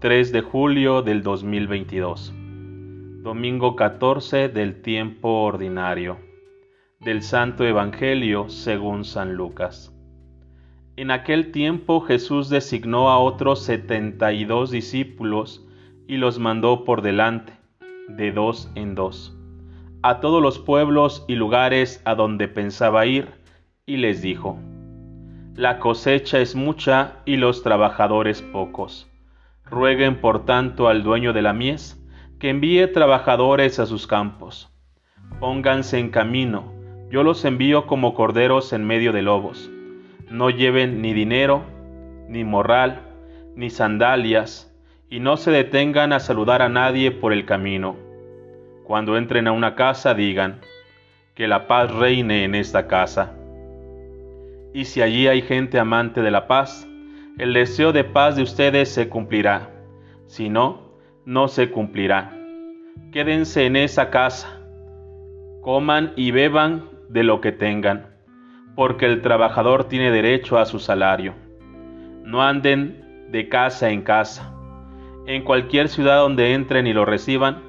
3 de julio del 2022. Domingo 14 del tiempo ordinario. Del Santo Evangelio según San Lucas. En aquel tiempo Jesús designó a otros setenta y dos discípulos y los mandó por delante, de dos en dos, a todos los pueblos y lugares a donde pensaba ir, y les dijo, La cosecha es mucha y los trabajadores pocos Rueguen por tanto al dueño de la mies que envíe trabajadores a sus campos. Pónganse en camino, yo los envío como corderos en medio de lobos. No lleven ni dinero, ni morral, ni sandalias, y no se detengan a saludar a nadie por el camino. Cuando entren a una casa digan, que la paz reine en esta casa. Y si allí hay gente amante de la paz, el deseo de paz de ustedes se cumplirá. Si no, no se cumplirá. Quédense en esa casa, coman y beban de lo que tengan, porque el trabajador tiene derecho a su salario. No anden de casa en casa. En cualquier ciudad donde entren y lo reciban,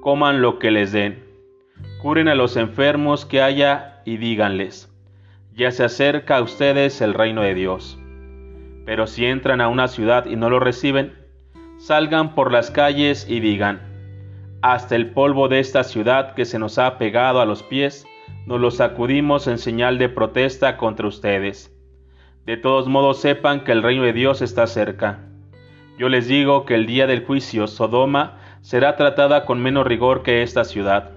coman lo que les den. Curen a los enfermos que haya y díganles, ya se acerca a ustedes el reino de Dios. Pero si entran a una ciudad y no lo reciben, salgan por las calles y digan, hasta el polvo de esta ciudad que se nos ha pegado a los pies, nos lo sacudimos en señal de protesta contra ustedes. De todos modos sepan que el reino de Dios está cerca. Yo les digo que el día del juicio Sodoma será tratada con menos rigor que esta ciudad.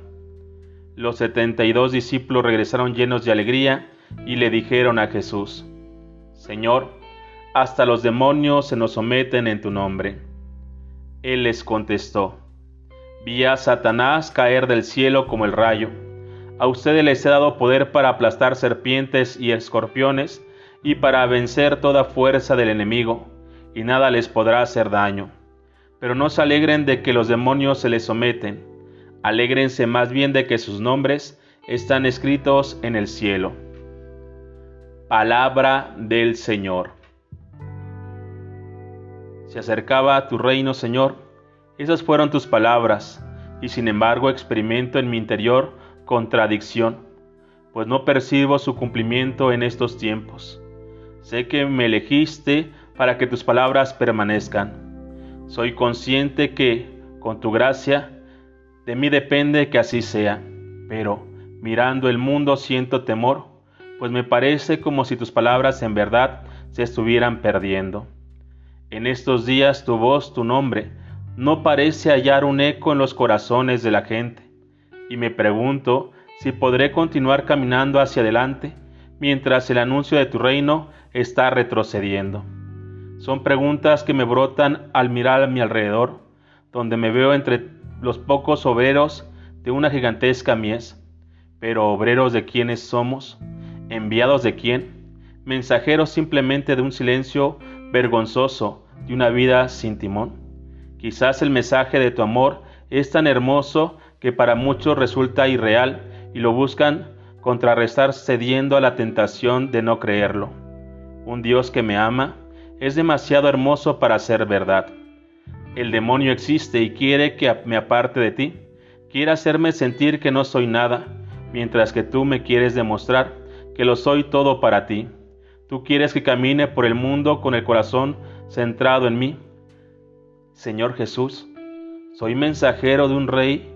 Los setenta y dos discípulos regresaron llenos de alegría y le dijeron a Jesús, Señor, hasta los demonios se nos someten en tu nombre. Él les contestó, vi a Satanás caer del cielo como el rayo. A ustedes les he dado poder para aplastar serpientes y escorpiones y para vencer toda fuerza del enemigo, y nada les podrá hacer daño. Pero no se alegren de que los demonios se les someten, alégrense más bien de que sus nombres están escritos en el cielo. Palabra del Señor. Se acercaba a tu reino, Señor. Esas fueron tus palabras, y sin embargo experimento en mi interior contradicción, pues no percibo su cumplimiento en estos tiempos. Sé que me elegiste para que tus palabras permanezcan. Soy consciente que, con tu gracia, de mí depende que así sea, pero mirando el mundo siento temor, pues me parece como si tus palabras en verdad se estuvieran perdiendo. En estos días tu voz, tu nombre, no parece hallar un eco en los corazones de la gente, y me pregunto si podré continuar caminando hacia adelante mientras el anuncio de tu reino está retrocediendo. Son preguntas que me brotan al mirar a mi alrededor, donde me veo entre los pocos obreros de una gigantesca mies. Pero obreros de quienes somos, enviados de quién, mensajeros simplemente de un silencio vergonzoso de una vida sin timón. Quizás el mensaje de tu amor es tan hermoso que para muchos resulta irreal y lo buscan contrarrestar cediendo a la tentación de no creerlo. Un Dios que me ama es demasiado hermoso para ser verdad. El demonio existe y quiere que me aparte de ti, quiere hacerme sentir que no soy nada, mientras que tú me quieres demostrar que lo soy todo para ti. Tú quieres que camine por el mundo con el corazón centrado en mí. Señor Jesús, soy mensajero de un rey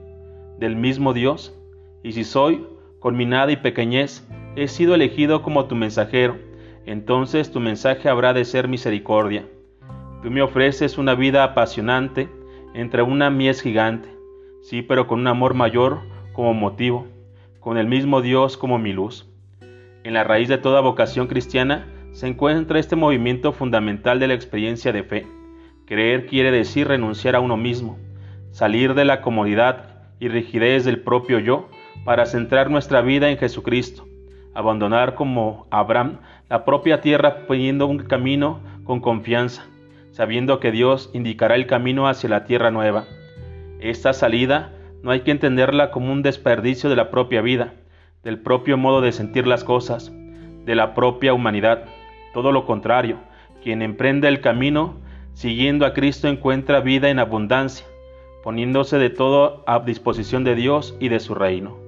del mismo Dios, y si soy, con mi nada y pequeñez, he sido elegido como tu mensajero, entonces tu mensaje habrá de ser misericordia. Tú me ofreces una vida apasionante entre una mies gigante, sí, pero con un amor mayor como motivo, con el mismo Dios como mi luz. En la raíz de toda vocación cristiana se encuentra este movimiento fundamental de la experiencia de fe. Creer quiere decir renunciar a uno mismo, salir de la comodidad y rigidez del propio yo para centrar nuestra vida en Jesucristo, abandonar como Abraham la propia tierra poniendo un camino con confianza, sabiendo que Dios indicará el camino hacia la tierra nueva. Esta salida no hay que entenderla como un desperdicio de la propia vida, del propio modo de sentir las cosas, de la propia humanidad, todo lo contrario, quien emprende el camino siguiendo a Cristo encuentra vida en abundancia, poniéndose de todo a disposición de Dios y de su reino.